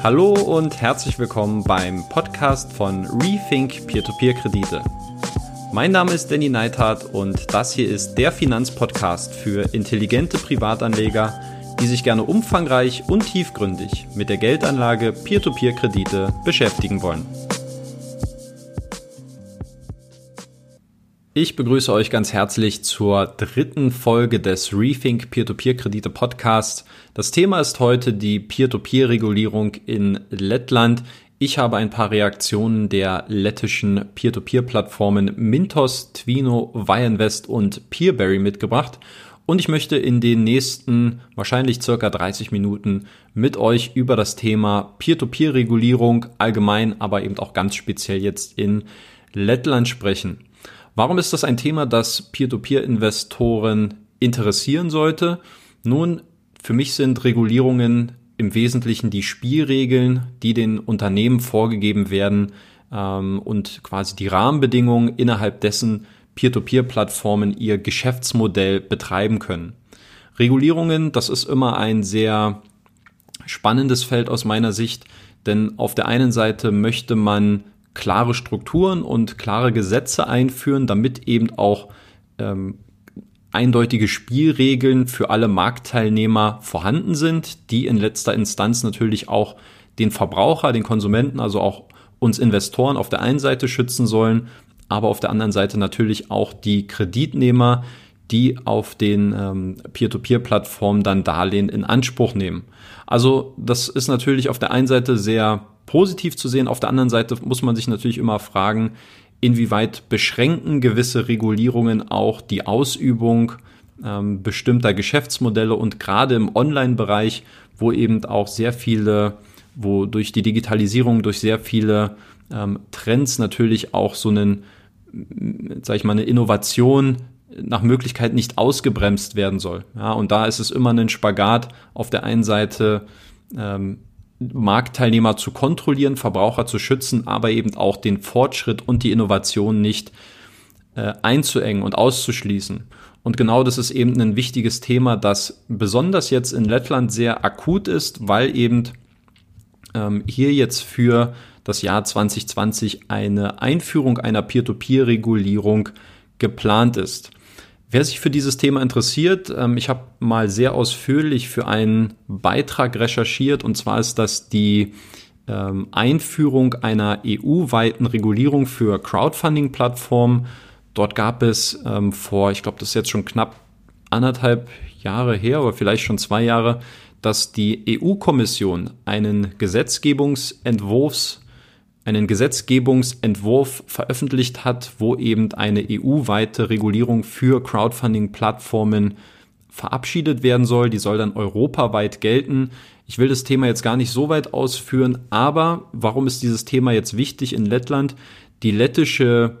Hallo und herzlich willkommen beim Podcast von Rethink Peer-to-Peer-Kredite. Mein Name ist Danny Neithardt und das hier ist der Finanzpodcast für intelligente Privatanleger, die sich gerne umfangreich und tiefgründig mit der Geldanlage Peer-to-Peer-Kredite beschäftigen wollen. Ich begrüße euch ganz herzlich zur dritten Folge des Rethink Peer-to-Peer-Kredite Podcasts. Das Thema ist heute die Peer-to-Peer-Regulierung in Lettland. Ich habe ein paar Reaktionen der lettischen Peer-to-Peer-Plattformen Mintos, Twino, Wireinvest und Peerberry mitgebracht. Und ich möchte in den nächsten wahrscheinlich circa 30 Minuten mit euch über das Thema Peer-to-Peer-Regulierung allgemein, aber eben auch ganz speziell jetzt in Lettland sprechen. Warum ist das ein Thema, das Peer-to-Peer-Investoren interessieren sollte? Nun, für mich sind Regulierungen im Wesentlichen die Spielregeln, die den Unternehmen vorgegeben werden ähm, und quasi die Rahmenbedingungen, innerhalb dessen Peer-to-Peer-Plattformen ihr Geschäftsmodell betreiben können. Regulierungen, das ist immer ein sehr spannendes Feld aus meiner Sicht, denn auf der einen Seite möchte man klare Strukturen und klare Gesetze einführen, damit eben auch ähm, eindeutige Spielregeln für alle Marktteilnehmer vorhanden sind, die in letzter Instanz natürlich auch den Verbraucher, den Konsumenten, also auch uns Investoren auf der einen Seite schützen sollen, aber auf der anderen Seite natürlich auch die Kreditnehmer, die auf den ähm, Peer-to-Peer-Plattformen dann Darlehen in Anspruch nehmen. Also das ist natürlich auf der einen Seite sehr positiv zu sehen. Auf der anderen Seite muss man sich natürlich immer fragen, inwieweit beschränken gewisse Regulierungen auch die Ausübung ähm, bestimmter Geschäftsmodelle und gerade im Online-Bereich, wo eben auch sehr viele, wo durch die Digitalisierung, durch sehr viele ähm, Trends natürlich auch so einen, sag ich mal, eine Innovation nach Möglichkeit nicht ausgebremst werden soll. Ja, und da ist es immer ein Spagat auf der einen Seite ähm, Marktteilnehmer zu kontrollieren, Verbraucher zu schützen, aber eben auch den Fortschritt und die Innovation nicht äh, einzuengen und auszuschließen. Und genau das ist eben ein wichtiges Thema, das besonders jetzt in Lettland sehr akut ist, weil eben ähm, hier jetzt für das Jahr 2020 eine Einführung einer Peer-to-Peer-Regulierung geplant ist. Wer sich für dieses Thema interessiert, ähm, ich habe mal sehr ausführlich für einen Beitrag recherchiert und zwar ist das die ähm, Einführung einer EU-weiten Regulierung für Crowdfunding-Plattformen. Dort gab es ähm, vor, ich glaube, das ist jetzt schon knapp anderthalb Jahre her oder vielleicht schon zwei Jahre, dass die EU-Kommission einen Gesetzgebungsentwurfs einen Gesetzgebungsentwurf veröffentlicht hat, wo eben eine EU-weite Regulierung für Crowdfunding-Plattformen verabschiedet werden soll. Die soll dann europaweit gelten. Ich will das Thema jetzt gar nicht so weit ausführen, aber warum ist dieses Thema jetzt wichtig in Lettland? Die lettische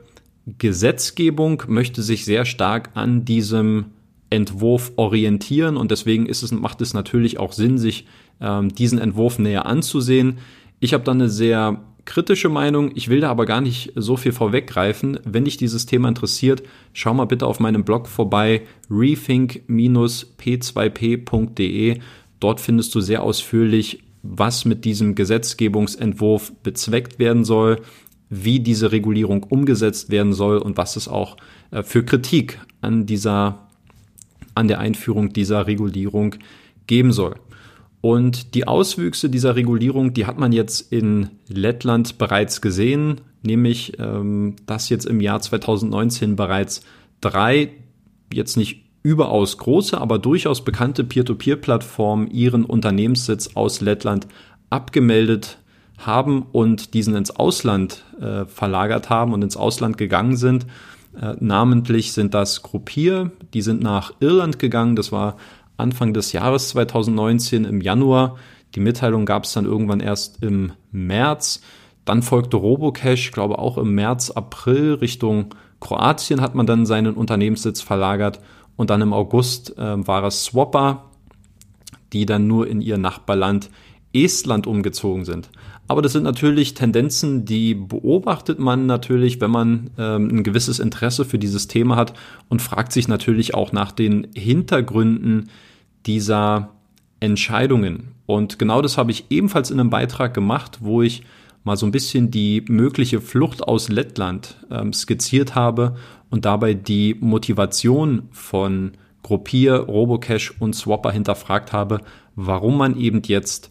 Gesetzgebung möchte sich sehr stark an diesem Entwurf orientieren und deswegen ist es, macht es natürlich auch Sinn, sich ähm, diesen Entwurf näher anzusehen. Ich habe dann eine sehr kritische Meinung. Ich will da aber gar nicht so viel vorweggreifen. Wenn dich dieses Thema interessiert, schau mal bitte auf meinem Blog vorbei, rethink-p2p.de. Dort findest du sehr ausführlich, was mit diesem Gesetzgebungsentwurf bezweckt werden soll, wie diese Regulierung umgesetzt werden soll und was es auch äh, für Kritik an dieser, an der Einführung dieser Regulierung geben soll. Und die Auswüchse dieser Regulierung, die hat man jetzt in Lettland bereits gesehen, nämlich ähm, dass jetzt im Jahr 2019 bereits drei jetzt nicht überaus große, aber durchaus bekannte Peer-to-Peer-Plattformen ihren Unternehmenssitz aus Lettland abgemeldet haben und diesen ins Ausland äh, verlagert haben und ins Ausland gegangen sind. Äh, namentlich sind das Gruppier, die sind nach Irland gegangen. Das war Anfang des Jahres 2019 im Januar. Die Mitteilung gab es dann irgendwann erst im März. Dann folgte Robocash, glaube auch im März, April Richtung Kroatien hat man dann seinen Unternehmenssitz verlagert. Und dann im August äh, war es Swapper, die dann nur in ihr Nachbarland Estland umgezogen sind. Aber das sind natürlich Tendenzen, die beobachtet man natürlich, wenn man ähm, ein gewisses Interesse für dieses Thema hat und fragt sich natürlich auch nach den Hintergründen dieser Entscheidungen. Und genau das habe ich ebenfalls in einem Beitrag gemacht, wo ich mal so ein bisschen die mögliche Flucht aus Lettland ähm, skizziert habe und dabei die Motivation von Gruppier, Robocash und Swapper hinterfragt habe, warum man eben jetzt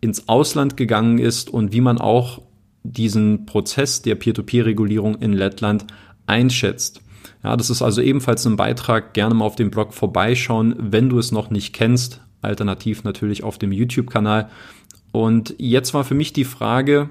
ins Ausland gegangen ist und wie man auch diesen Prozess der Peer-to-Peer-Regulierung in Lettland einschätzt. Ja, das ist also ebenfalls ein Beitrag. Gerne mal auf dem Blog vorbeischauen, wenn du es noch nicht kennst. Alternativ natürlich auf dem YouTube-Kanal. Und jetzt war für mich die Frage,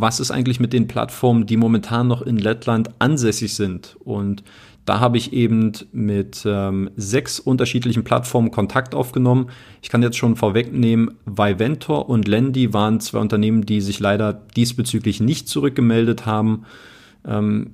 was ist eigentlich mit den Plattformen, die momentan noch in Lettland ansässig sind? Und da habe ich eben mit ähm, sechs unterschiedlichen Plattformen Kontakt aufgenommen. Ich kann jetzt schon vorwegnehmen, Viventor und Lendi waren zwei Unternehmen, die sich leider diesbezüglich nicht zurückgemeldet haben. Ähm,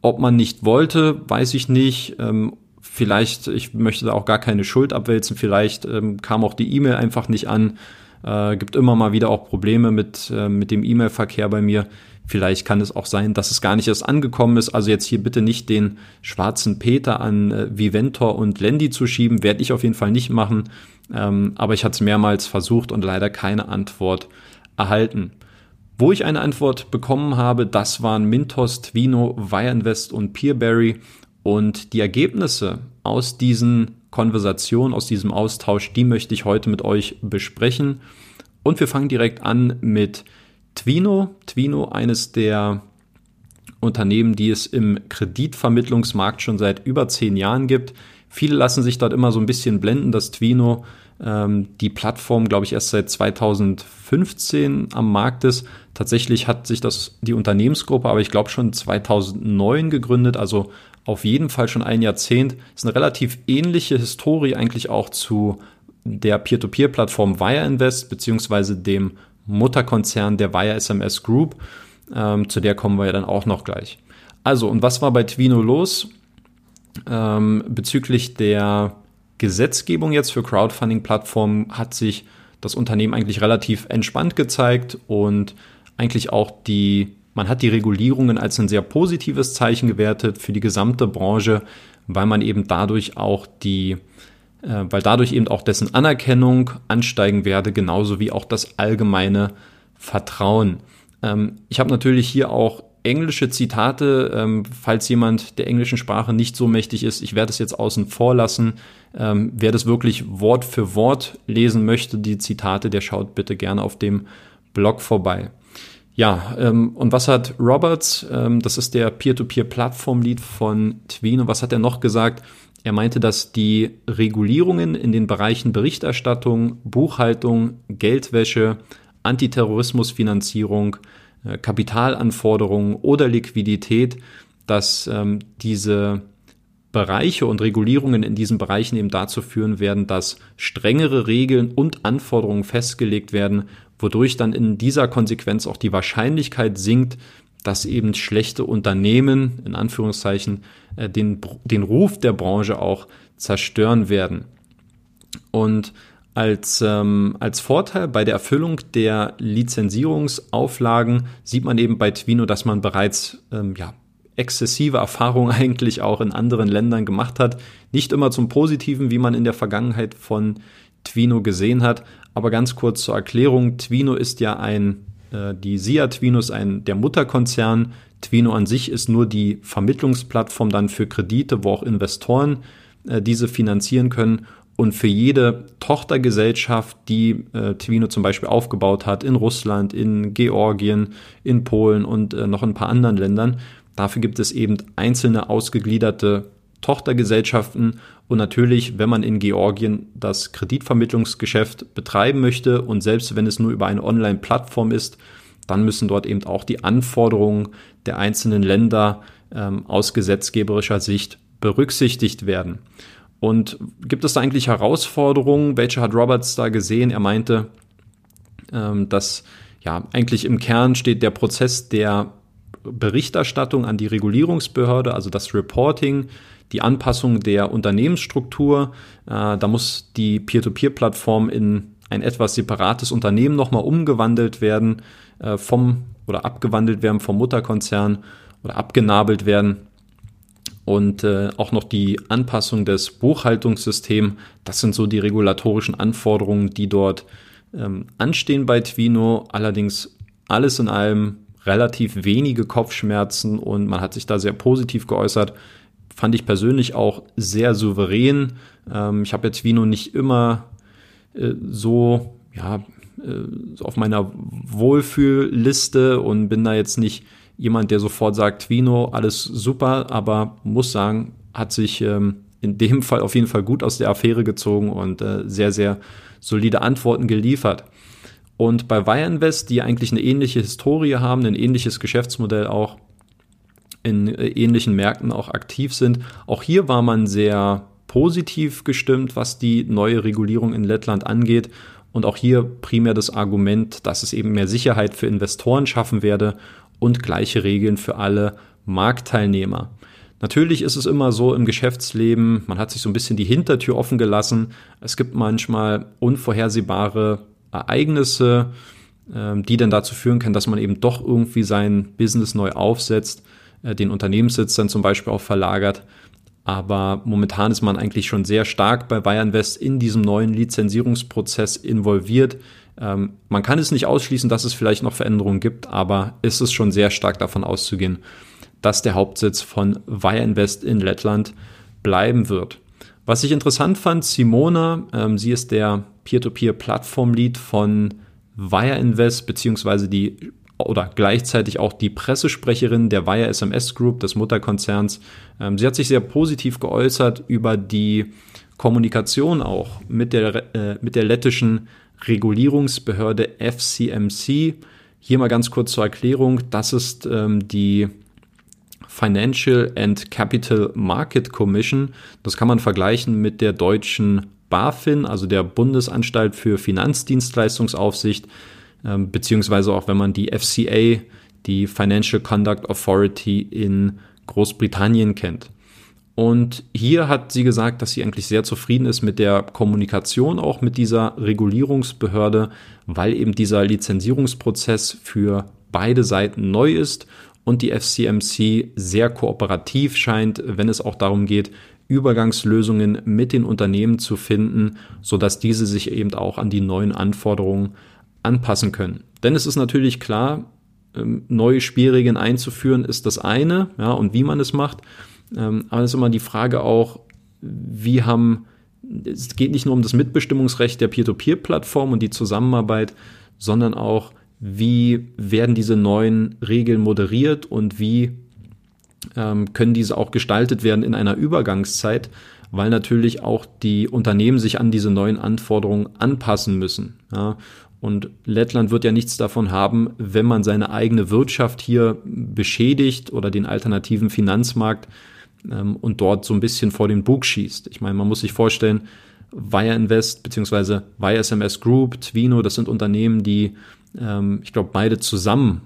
ob man nicht wollte, weiß ich nicht. Ähm, vielleicht, ich möchte da auch gar keine Schuld abwälzen, vielleicht ähm, kam auch die E-Mail einfach nicht an. Äh, gibt immer mal wieder auch Probleme mit, äh, mit dem E-Mail-Verkehr bei mir. Vielleicht kann es auch sein, dass es gar nicht erst angekommen ist. Also jetzt hier bitte nicht den schwarzen Peter an äh, Viventor und Lendi zu schieben, werde ich auf jeden Fall nicht machen. Ähm, aber ich hatte es mehrmals versucht und leider keine Antwort erhalten. Wo ich eine Antwort bekommen habe, das waren Mintos, Twino, Wireinvest und Peerberry. Und die Ergebnisse aus diesen Konversation, aus diesem Austausch, die möchte ich heute mit euch besprechen. Und wir fangen direkt an mit Twino. Twino, eines der Unternehmen, die es im Kreditvermittlungsmarkt schon seit über zehn Jahren gibt. Viele lassen sich dort immer so ein bisschen blenden, dass Twino ähm, die Plattform, glaube ich, erst seit 2015 am Markt ist. Tatsächlich hat sich das die Unternehmensgruppe, aber ich glaube schon 2009 gegründet, also auf jeden Fall schon ein Jahrzehnt. Ist eine relativ ähnliche Historie eigentlich auch zu der Peer-to-Peer-Plattform Wire Invest beziehungsweise dem Mutterkonzern der Wire SMS Group. Ähm, zu der kommen wir ja dann auch noch gleich. Also, und was war bei Twino los? Ähm, bezüglich der Gesetzgebung jetzt für Crowdfunding-Plattformen hat sich das Unternehmen eigentlich relativ entspannt gezeigt und eigentlich auch die man hat die Regulierungen als ein sehr positives Zeichen gewertet für die gesamte Branche, weil man eben dadurch auch die, äh, weil dadurch eben auch dessen Anerkennung ansteigen werde, genauso wie auch das allgemeine Vertrauen. Ähm, ich habe natürlich hier auch englische Zitate, ähm, falls jemand der englischen Sprache nicht so mächtig ist. Ich werde es jetzt außen vor lassen. Ähm, wer das wirklich Wort für Wort lesen möchte, die Zitate, der schaut bitte gerne auf dem Blog vorbei. Ja, ähm, und was hat Roberts, ähm, das ist der Peer-to-Peer-Plattform-Lead von Tween, und was hat er noch gesagt? Er meinte, dass die Regulierungen in den Bereichen Berichterstattung, Buchhaltung, Geldwäsche, Antiterrorismusfinanzierung, äh, Kapitalanforderungen oder Liquidität, dass ähm, diese Bereiche und Regulierungen in diesen Bereichen eben dazu führen werden, dass strengere Regeln und Anforderungen festgelegt werden, wodurch dann in dieser Konsequenz auch die Wahrscheinlichkeit sinkt, dass eben schlechte Unternehmen, in Anführungszeichen, äh, den, den Ruf der Branche auch zerstören werden. Und als, ähm, als Vorteil bei der Erfüllung der Lizenzierungsauflagen sieht man eben bei Twino, dass man bereits ähm, ja, exzessive Erfahrungen eigentlich auch in anderen Ländern gemacht hat. Nicht immer zum Positiven, wie man in der Vergangenheit von Twino gesehen hat, aber ganz kurz zur Erklärung, Twino ist ja ein, äh, die SIA Twino ist ein, der Mutterkonzern. Twino an sich ist nur die Vermittlungsplattform dann für Kredite, wo auch Investoren äh, diese finanzieren können. Und für jede Tochtergesellschaft, die äh, Twino zum Beispiel aufgebaut hat, in Russland, in Georgien, in Polen und äh, noch in ein paar anderen Ländern, dafür gibt es eben einzelne ausgegliederte Tochtergesellschaften und natürlich, wenn man in Georgien das Kreditvermittlungsgeschäft betreiben möchte und selbst wenn es nur über eine Online-Plattform ist, dann müssen dort eben auch die Anforderungen der einzelnen Länder ähm, aus gesetzgeberischer Sicht berücksichtigt werden. Und gibt es da eigentlich Herausforderungen? Welche hat Roberts da gesehen? Er meinte, ähm, dass ja eigentlich im Kern steht der Prozess der Berichterstattung an die Regulierungsbehörde, also das Reporting, die Anpassung der Unternehmensstruktur. Äh, da muss die Peer-to-Peer-Plattform in ein etwas separates Unternehmen nochmal umgewandelt werden äh, vom oder abgewandelt werden vom Mutterkonzern oder abgenabelt werden. und äh, auch noch die Anpassung des Buchhaltungssystems. Das sind so die regulatorischen Anforderungen, die dort ähm, anstehen bei Twino. Allerdings alles in allem relativ wenige Kopfschmerzen und man hat sich da sehr positiv geäußert. Fand ich persönlich auch sehr souverän. Ähm, ich habe jetzt Twino nicht immer äh, so, ja, äh, auf meiner Wohlfühlliste und bin da jetzt nicht jemand, der sofort sagt, Twino, alles super, aber muss sagen, hat sich ähm, in dem Fall auf jeden Fall gut aus der Affäre gezogen und äh, sehr, sehr solide Antworten geliefert. Und bei Wire Invest, die eigentlich eine ähnliche Historie haben, ein ähnliches Geschäftsmodell auch, in äh, ähnlichen Märkten auch aktiv sind, auch hier war man sehr positiv gestimmt, was die neue Regulierung in Lettland angeht. Und auch hier primär das Argument, dass es eben mehr Sicherheit für Investoren schaffen werde und gleiche Regeln für alle Marktteilnehmer. Natürlich ist es immer so im Geschäftsleben, man hat sich so ein bisschen die Hintertür offen gelassen. Es gibt manchmal unvorhersehbare Ereignisse, ähm, die dann dazu führen können, dass man eben doch irgendwie sein Business neu aufsetzt, den Unternehmenssitz dann zum Beispiel auch verlagert. Aber momentan ist man eigentlich schon sehr stark bei Bayern West in diesem neuen Lizenzierungsprozess involviert. Ähm, man kann es nicht ausschließen, dass es vielleicht noch Veränderungen gibt, aber ist es schon sehr stark davon auszugehen, dass der Hauptsitz von Wire Invest in Lettland bleiben wird. Was ich interessant fand, Simona, ähm, sie ist der Peer-to-Peer-Plattform-Lead von Wire Invest, beziehungsweise die oder gleichzeitig auch die Pressesprecherin der Wire SMS Group, des Mutterkonzerns. Ähm, sie hat sich sehr positiv geäußert über die Kommunikation auch mit der, äh, mit der lettischen Regulierungsbehörde FCMC. Hier mal ganz kurz zur Erklärung. Das ist ähm, die Financial and Capital Market Commission. Das kann man vergleichen mit der deutschen BaFin, also der Bundesanstalt für Finanzdienstleistungsaufsicht, beziehungsweise auch wenn man die FCA, die Financial Conduct Authority in Großbritannien kennt. Und hier hat sie gesagt, dass sie eigentlich sehr zufrieden ist mit der Kommunikation auch mit dieser Regulierungsbehörde, weil eben dieser Lizenzierungsprozess für beide Seiten neu ist und die FCMC sehr kooperativ scheint, wenn es auch darum geht, Übergangslösungen mit den Unternehmen zu finden, sodass diese sich eben auch an die neuen Anforderungen anpassen können. Denn es ist natürlich klar, ähm, neue Spielregeln einzuführen ist das eine, ja, und wie man es macht. Ähm, aber es ist immer die Frage auch, wie haben, es geht nicht nur um das Mitbestimmungsrecht der Peer-to-Peer-Plattform und die Zusammenarbeit, sondern auch, wie werden diese neuen Regeln moderiert und wie ähm, können diese auch gestaltet werden in einer Übergangszeit, weil natürlich auch die Unternehmen sich an diese neuen Anforderungen anpassen müssen. Ja. Und Lettland wird ja nichts davon haben, wenn man seine eigene Wirtschaft hier beschädigt oder den alternativen Finanzmarkt ähm, und dort so ein bisschen vor den Bug schießt. Ich meine, man muss sich vorstellen, Wire Invest bzw. SMS Group, Twino, das sind Unternehmen, die, ähm, ich glaube, beide zusammen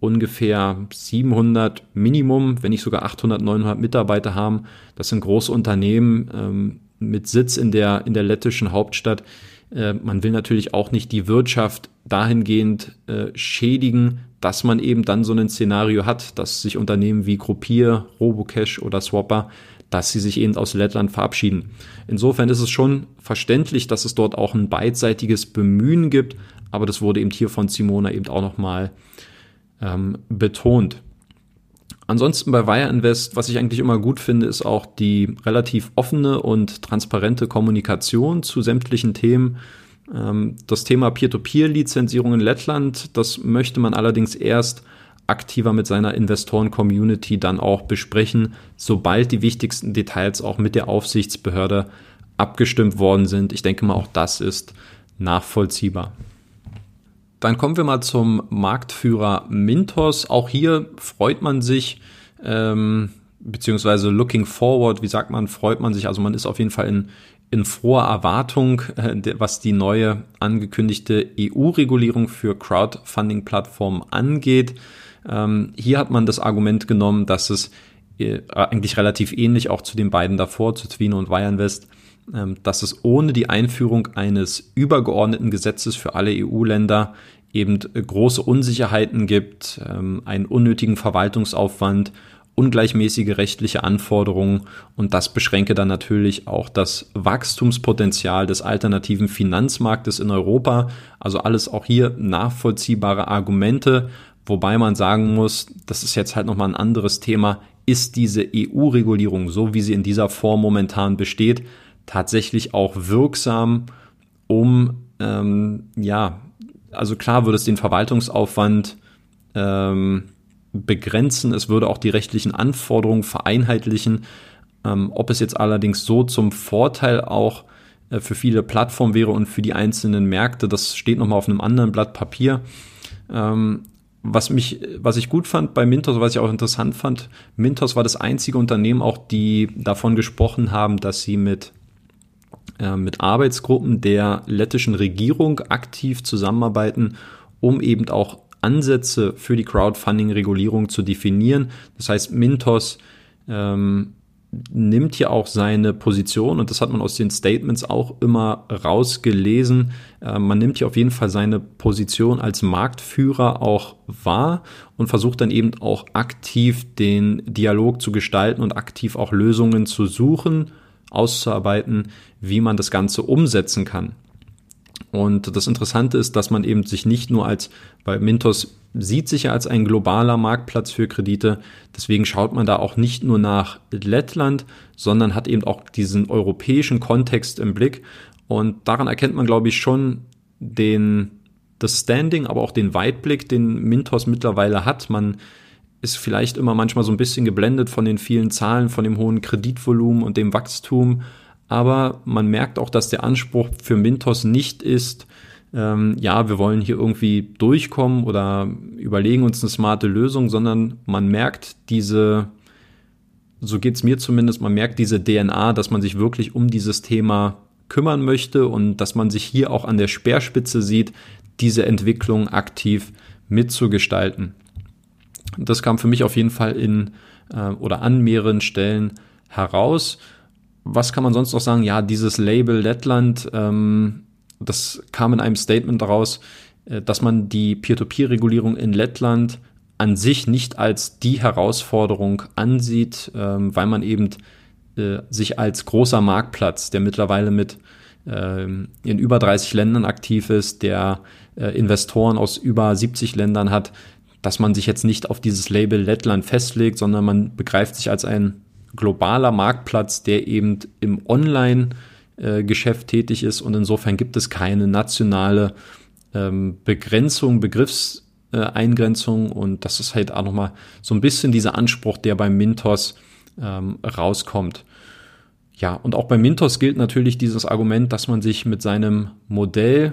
ungefähr 700 Minimum, wenn nicht sogar 800, 900 Mitarbeiter haben. Das sind große Unternehmen ähm, mit Sitz in der, in der lettischen Hauptstadt, man will natürlich auch nicht die Wirtschaft dahingehend äh, schädigen, dass man eben dann so ein Szenario hat, dass sich Unternehmen wie Gruppier, Robocash oder Swapper, dass sie sich eben aus Lettland verabschieden. Insofern ist es schon verständlich, dass es dort auch ein beidseitiges Bemühen gibt, aber das wurde eben hier von Simona eben auch nochmal ähm, betont. Ansonsten bei Wire Invest, was ich eigentlich immer gut finde, ist auch die relativ offene und transparente Kommunikation zu sämtlichen Themen. Ähm, das Thema Peer-to-Peer-Lizenzierung in Lettland, das möchte man allerdings erst aktiver mit seiner Investoren-Community dann auch besprechen, sobald die wichtigsten Details auch mit der Aufsichtsbehörde abgestimmt worden sind. Ich denke mal, auch das ist nachvollziehbar. Dann kommen wir mal zum Marktführer Mintos. Auch hier freut man sich, ähm, beziehungsweise looking forward, wie sagt man, freut man sich. Also man ist auf jeden Fall in, in froher Erwartung, äh, was die neue angekündigte EU-Regulierung für Crowdfunding-Plattformen angeht. Ähm, hier hat man das Argument genommen, dass es äh, eigentlich relativ ähnlich auch zu den beiden davor, zu Twino und Wireinvest, ähm, dass es ohne die Einführung eines übergeordneten Gesetzes für alle EU-Länder eben große Unsicherheiten gibt, ähm, einen unnötigen Verwaltungsaufwand ungleichmäßige rechtliche Anforderungen und das beschränke dann natürlich auch das Wachstumspotenzial des alternativen Finanzmarktes in Europa. Also alles auch hier nachvollziehbare Argumente, wobei man sagen muss, das ist jetzt halt nochmal ein anderes Thema, ist diese EU-Regulierung, so wie sie in dieser Form momentan besteht, tatsächlich auch wirksam, um ähm, ja, also klar würde es den Verwaltungsaufwand ähm, begrenzen. Es würde auch die rechtlichen Anforderungen vereinheitlichen. Ähm, ob es jetzt allerdings so zum Vorteil auch äh, für viele Plattformen wäre und für die einzelnen Märkte, das steht nochmal auf einem anderen Blatt Papier. Ähm, was mich, was ich gut fand bei Mintos, was ich auch interessant fand, Mintos war das einzige Unternehmen auch, die davon gesprochen haben, dass sie mit äh, mit Arbeitsgruppen der lettischen Regierung aktiv zusammenarbeiten, um eben auch Ansätze für die Crowdfunding-Regulierung zu definieren. Das heißt, Mintos ähm, nimmt hier auch seine Position und das hat man aus den Statements auch immer rausgelesen. Äh, man nimmt hier auf jeden Fall seine Position als Marktführer auch wahr und versucht dann eben auch aktiv den Dialog zu gestalten und aktiv auch Lösungen zu suchen, auszuarbeiten, wie man das Ganze umsetzen kann. Und das Interessante ist, dass man eben sich nicht nur als, weil Mintos sieht sich ja als ein globaler Marktplatz für Kredite, deswegen schaut man da auch nicht nur nach Lettland, sondern hat eben auch diesen europäischen Kontext im Blick. Und daran erkennt man, glaube ich, schon den, das Standing, aber auch den Weitblick, den Mintos mittlerweile hat. Man ist vielleicht immer manchmal so ein bisschen geblendet von den vielen Zahlen, von dem hohen Kreditvolumen und dem Wachstum aber man merkt auch, dass der Anspruch für Mintos nicht ist, ähm, ja, wir wollen hier irgendwie durchkommen oder überlegen uns eine smarte Lösung, sondern man merkt diese, so geht es mir zumindest, man merkt diese DNA, dass man sich wirklich um dieses Thema kümmern möchte und dass man sich hier auch an der Speerspitze sieht, diese Entwicklung aktiv mitzugestalten. Das kam für mich auf jeden Fall in äh, oder an mehreren Stellen heraus was kann man sonst noch sagen? Ja, dieses Label Lettland, ähm, das kam in einem Statement daraus, äh, dass man die Peer-to-Peer-Regulierung in Lettland an sich nicht als die Herausforderung ansieht, ähm, weil man eben äh, sich als großer Marktplatz, der mittlerweile mit äh, in über 30 Ländern aktiv ist, der äh, Investoren aus über 70 Ländern hat, dass man sich jetzt nicht auf dieses Label Lettland festlegt, sondern man begreift sich als ein globaler Marktplatz, der eben im Online-Geschäft tätig ist und insofern gibt es keine nationale ähm, Begrenzung, Begriffseingrenzung und das ist halt auch nochmal so ein bisschen dieser Anspruch, der beim Mintos ähm, rauskommt. Ja, und auch bei Mintos gilt natürlich dieses Argument, dass man sich mit seinem Modell,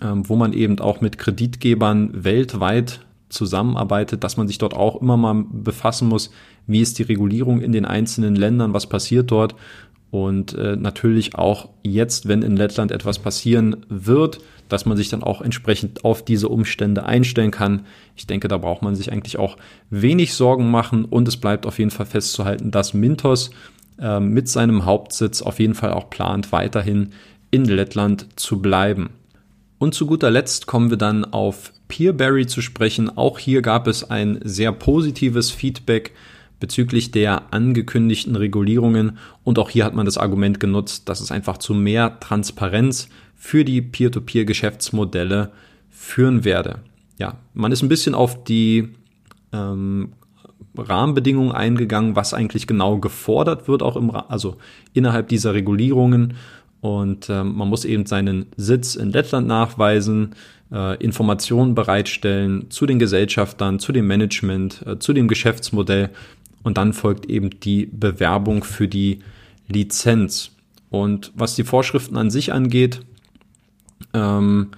ähm, wo man eben auch mit Kreditgebern weltweit zusammenarbeitet, dass man sich dort auch immer mal befassen muss, wie ist die Regulierung in den einzelnen Ländern, was passiert dort und äh, natürlich auch jetzt, wenn in Lettland etwas passieren wird, dass man sich dann auch entsprechend auf diese Umstände einstellen kann. Ich denke, da braucht man sich eigentlich auch wenig Sorgen machen und es bleibt auf jeden Fall festzuhalten, dass Mintos äh, mit seinem Hauptsitz auf jeden Fall auch plant, weiterhin in Lettland zu bleiben. Und zu guter Letzt kommen wir dann auf Peerberry zu sprechen. Auch hier gab es ein sehr positives Feedback bezüglich der angekündigten Regulierungen und auch hier hat man das Argument genutzt, dass es einfach zu mehr Transparenz für die Peer-to-Peer-Geschäftsmodelle führen werde. Ja, man ist ein bisschen auf die ähm, Rahmenbedingungen eingegangen, was eigentlich genau gefordert wird, auch im, also innerhalb dieser Regulierungen. Und ähm, man muss eben seinen Sitz in Lettland nachweisen, äh, Informationen bereitstellen zu den Gesellschaftern, zu dem Management, äh, zu dem Geschäftsmodell und dann folgt eben die Bewerbung für die Lizenz. Und was die Vorschriften an sich angeht ähm,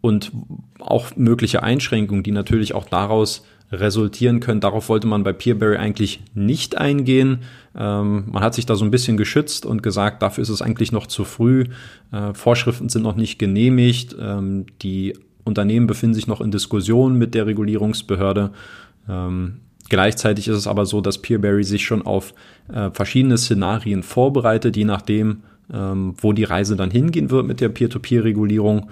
und auch mögliche Einschränkungen, die natürlich auch daraus resultieren können. Darauf wollte man bei Peerberry eigentlich nicht eingehen. Ähm, man hat sich da so ein bisschen geschützt und gesagt, dafür ist es eigentlich noch zu früh. Äh, Vorschriften sind noch nicht genehmigt. Ähm, die Unternehmen befinden sich noch in Diskussion mit der Regulierungsbehörde. Ähm, gleichzeitig ist es aber so, dass Peerberry sich schon auf äh, verschiedene Szenarien vorbereitet, je nachdem, ähm, wo die Reise dann hingehen wird mit der Peer-to-Peer-Regulierung.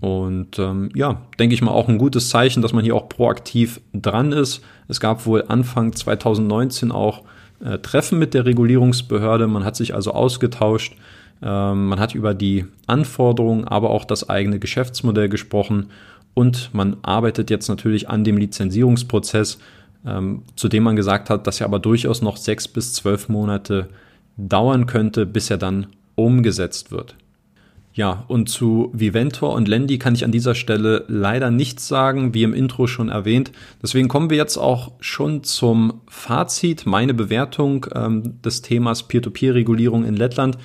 Und ähm, ja, denke ich mal auch ein gutes Zeichen, dass man hier auch proaktiv dran ist. Es gab wohl Anfang 2019 auch äh, Treffen mit der Regulierungsbehörde. Man hat sich also ausgetauscht. Ähm, man hat über die Anforderungen, aber auch das eigene Geschäftsmodell gesprochen. Und man arbeitet jetzt natürlich an dem Lizenzierungsprozess, ähm, zu dem man gesagt hat, dass er aber durchaus noch sechs bis zwölf Monate dauern könnte, bis er dann umgesetzt wird. Ja, und zu Viventor und Lendi kann ich an dieser Stelle leider nichts sagen, wie im Intro schon erwähnt. Deswegen kommen wir jetzt auch schon zum Fazit, meine Bewertung ähm, des Themas Peer-to-Peer-Regulierung in Lettland.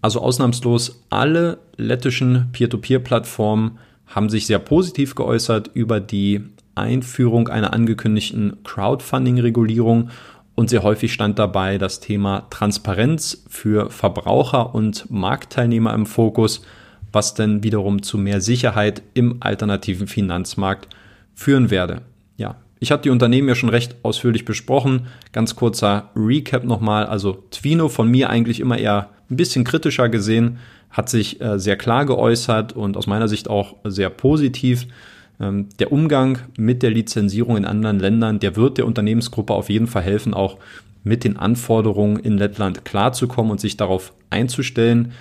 Also ausnahmslos alle lettischen Peer-to-Peer-Plattformen haben sich sehr positiv geäußert über die Einführung einer angekündigten Crowdfunding-Regulierung und sehr häufig stand dabei das Thema Transparenz für Verbraucher und Marktteilnehmer im Fokus, was denn wiederum zu mehr Sicherheit im alternativen Finanzmarkt führen werde. Ja, ich habe die Unternehmen ja schon recht ausführlich besprochen. Ganz kurzer Recap nochmal. Also Twino von mir eigentlich immer eher ein bisschen kritischer gesehen, hat sich äh, sehr klar geäußert und aus meiner Sicht auch sehr positiv. Ähm, der Umgang mit der Lizenzierung in anderen Ländern, der wird der Unternehmensgruppe auf jeden Fall helfen, auch mit den Anforderungen in Lettland klarzukommen und sich darauf einzustellen.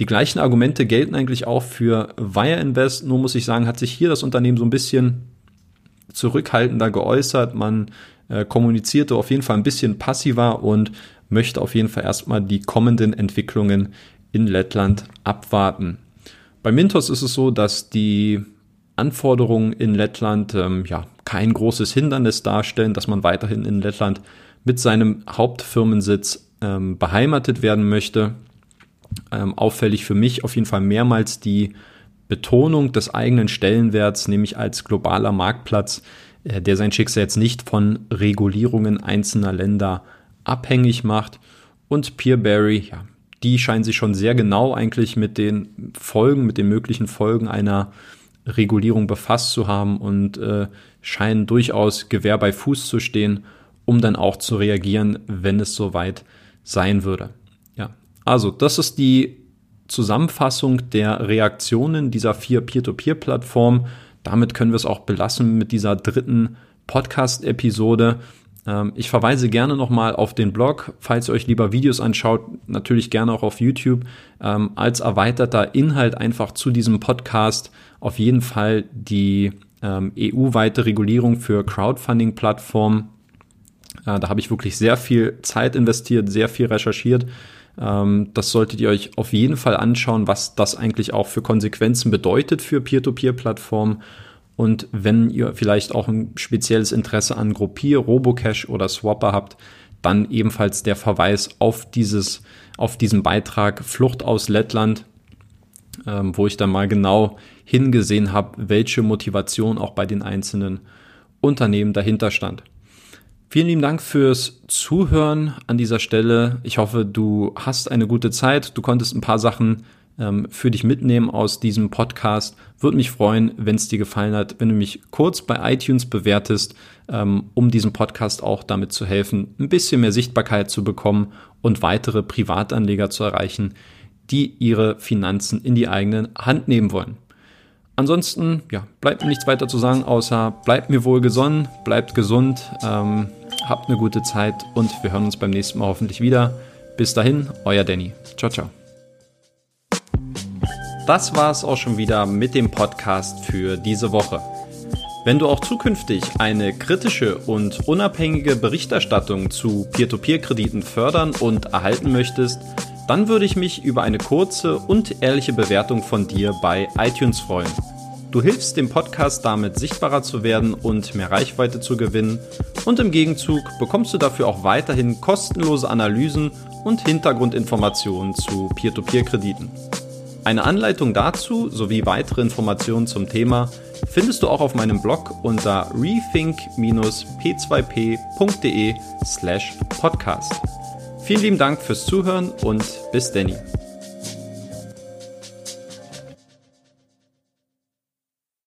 Die gleichen Argumente gelten eigentlich auch für Wire Invest. Nur muss ich sagen, hat sich hier das Unternehmen so ein bisschen zurückhaltender geäußert. Man äh, kommunizierte auf jeden Fall ein bisschen passiver und möchte auf jeden Fall erstmal die kommenden Entwicklungen in Lettland abwarten. Bei Mintos ist es so, dass die Anforderungen in Lettland ähm, ja kein großes Hindernis darstellen, dass man weiterhin in Lettland mit seinem Hauptfirmensitz ähm, beheimatet werden möchte. Ähm, auffällig für mich auf jeden Fall mehrmals die Betonung des eigenen Stellenwerts, nämlich als globaler Marktplatz, äh, der sein Schicksal jetzt nicht von Regulierungen einzelner Länder abhängig macht. Und Peerberry, ja, die scheinen sich schon sehr genau eigentlich mit den Folgen, mit den möglichen Folgen einer Regulierung befasst zu haben und äh, scheinen durchaus Gewehr bei Fuß zu stehen, um dann auch zu reagieren, wenn es soweit sein würde. Ja, also das ist die Zusammenfassung der Reaktionen dieser vier Peer-to-Peer-Plattformen. Damit können wir es auch belassen mit dieser dritten Podcast-Episode. Ähm, ich verweise gerne nochmal auf den Blog, falls ihr euch lieber Videos anschaut, natürlich gerne auch auf YouTube, ähm, als erweiterter Inhalt einfach zu diesem Podcast auf jeden Fall die ähm, EU-weite Regulierung für Crowdfunding-Plattformen. Äh, da habe ich wirklich sehr viel Zeit investiert, sehr viel recherchiert. das solltet ihr euch auf jeden Fall anschauen, was das eigentlich auch für Konsequenzen bedeutet für Peer-to-Peer-Plattformen und wenn ihr vielleicht auch ein spezielles Interesse an Gruppier, Robocash oder Swapper habt, dann ebenfalls der Verweis auf dieses, auf diesen Beitrag Flucht aus Lettland, ähm, wo ich dann mal genau hingesehen habe, welche Motivation auch bei den einzelnen Unternehmen dahinter stand. Vielen lieben Dank fürs Zuhören an dieser Stelle. Ich hoffe, du hast eine gute Zeit. Du konntest ein paar Sachen ähm, für dich mitnehmen aus diesem Podcast. Würde mich freuen, wenn es dir gefallen hat, wenn du mich kurz bei iTunes bewertest, ähm, um diesem Podcast auch damit zu helfen, ein bisschen mehr Sichtbarkeit zu bekommen und weitere Privatanleger zu erreichen, die ihre Finanzen in die eigene Hand nehmen wollen. Ansonsten, ja, bleibt mir nichts weiter zu sagen, außer bleibt mir wohl gesonnen, bleibt gesund, ähm, habt eine gute Zeit und wir hören uns beim nächsten Mal hoffentlich wieder. Bis dahin, euer Danny. Ciao, ciao. Das war es auch schon wieder mit dem Podcast für diese Woche. Wenn du auch zukünftig eine kritische und unabhängige Berichterstattung zu Peer-to-Peer-Krediten fördern und erhalten möchtest, dann würde ich mich über eine kurze und ehrliche Bewertung von dir bei iTunes freuen. Du hilfst dem Podcast damit sichtbarer zu werden und mehr Reichweite zu gewinnen und im Gegenzug bekommst du dafür auch weiterhin kostenlose Analysen und Hintergrundinformationen zu Peer-to-Peer-Krediten. Eine Anleitung dazu sowie weitere Informationen zum Thema findest du auch auf meinem Blog unter rethink-p2p.de slash podcast. Vielen lieben Dank fürs Zuhören und bis Danny.